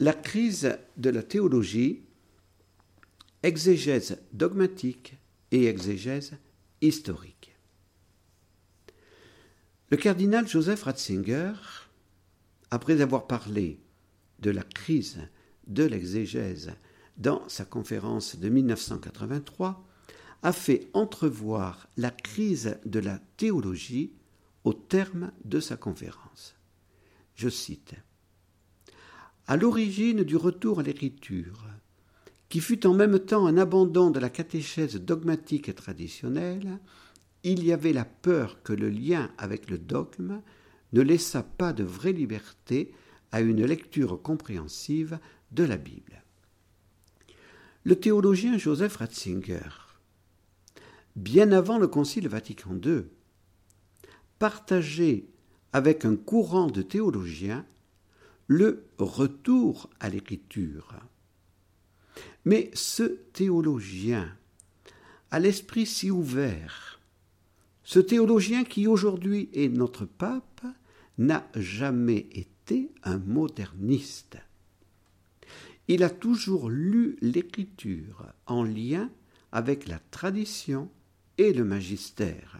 La crise de la théologie, exégèse dogmatique et exégèse historique. Le cardinal Joseph Ratzinger, après avoir parlé de la crise de l'exégèse dans sa conférence de 1983, a fait entrevoir la crise de la théologie au terme de sa conférence. Je cite À l'origine du retour à l'écriture, qui fut en même temps un abandon de la catéchèse dogmatique et traditionnelle, il y avait la peur que le lien avec le dogme ne laissât pas de vraie liberté à une lecture compréhensive de la Bible. Le théologien Joseph Ratzinger, bien avant le Concile Vatican II, partageait avec un courant de théologiens le retour à l'écriture. Mais ce théologien, à l'esprit si ouvert, ce théologien qui aujourd'hui est notre pape, n'a jamais été un moderniste. Il a toujours lu l'écriture en lien avec la tradition et le magistère.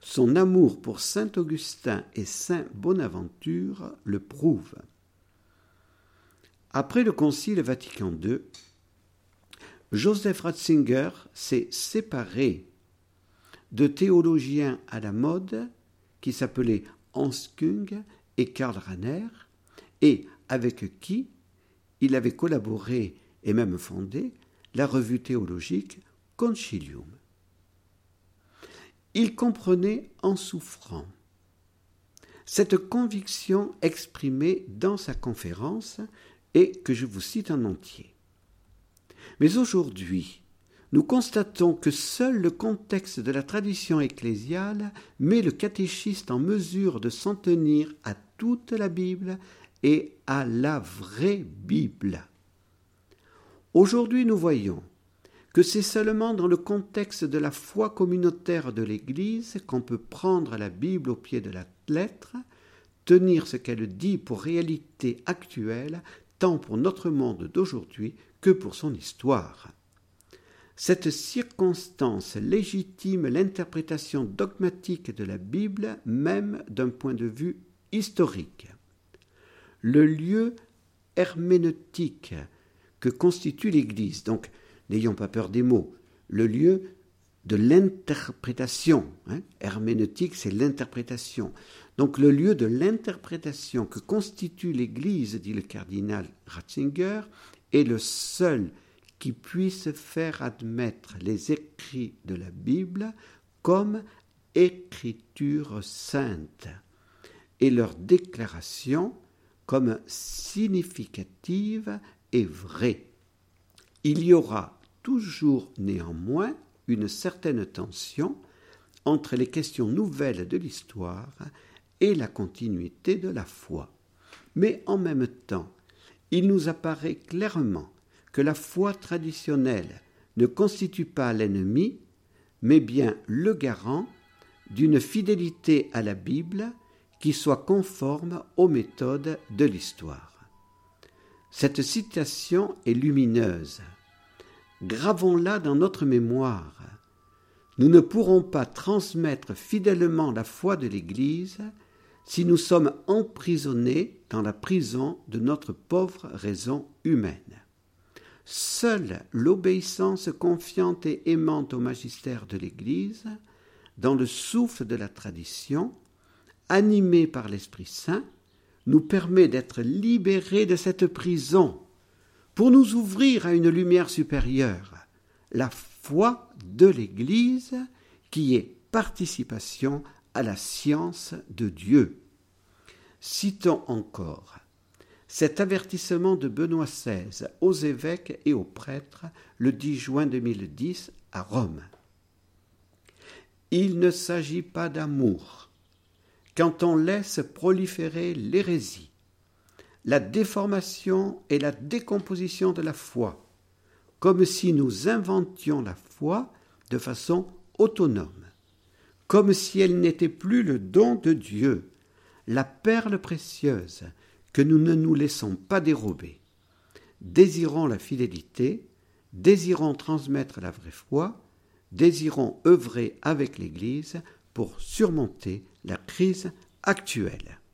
Son amour pour saint Augustin et saint Bonaventure le prouve. Après le Concile Vatican II, Joseph Ratzinger s'est séparé de théologiens à la mode qui s'appelaient Hans Kung et Karl Rahner, et avec qui il avait collaboré et même fondé la revue théologique Concilium. Il comprenait en souffrant cette conviction exprimée dans sa conférence et que je vous cite en entier. Mais aujourd'hui, nous constatons que seul le contexte de la tradition ecclésiale met le catéchiste en mesure de s'en tenir à toute la Bible et à la vraie Bible. Aujourd'hui, nous voyons que c'est seulement dans le contexte de la foi communautaire de l'Église qu'on peut prendre la Bible au pied de la lettre, tenir ce qu'elle dit pour réalité actuelle, tant pour notre monde d'aujourd'hui que pour son histoire. Cette circonstance légitime l'interprétation dogmatique de la Bible, même d'un point de vue historique. Le lieu herméneutique que constitue l'Église, donc n'ayons pas peur des mots, le lieu de l'interprétation. Hein. Herméneutique, c'est l'interprétation. Donc le lieu de l'interprétation que constitue l'Église, dit le cardinal Ratzinger, est le seul qui puisse faire admettre les écrits de la Bible comme écriture sainte et leur déclaration comme significative et vraie. Il y aura toujours néanmoins une certaine tension entre les questions nouvelles de l'histoire et la continuité de la foi. Mais en même temps, il nous apparaît clairement que la foi traditionnelle ne constitue pas l'ennemi, mais bien le garant d'une fidélité à la Bible qui soit conforme aux méthodes de l'histoire. Cette citation est lumineuse. Gravons-la dans notre mémoire. Nous ne pourrons pas transmettre fidèlement la foi de l'Église si nous sommes emprisonnés dans la prison de notre pauvre raison humaine. Seule l'obéissance confiante et aimante au magistère de l'Église, dans le souffle de la tradition, animée par l'Esprit Saint, nous permet d'être libérés de cette prison pour nous ouvrir à une lumière supérieure, la foi de l'Église qui est participation à la science de Dieu. Citons encore cet avertissement de Benoît XVI aux évêques et aux prêtres le 10 juin 2010 à Rome. Il ne s'agit pas d'amour quand on laisse proliférer l'hérésie, la déformation et la décomposition de la foi, comme si nous inventions la foi de façon autonome comme si elle n'était plus le don de Dieu, la perle précieuse que nous ne nous laissons pas dérober. Désirons la fidélité, désirons transmettre la vraie foi, désirons œuvrer avec l'Église pour surmonter la crise actuelle.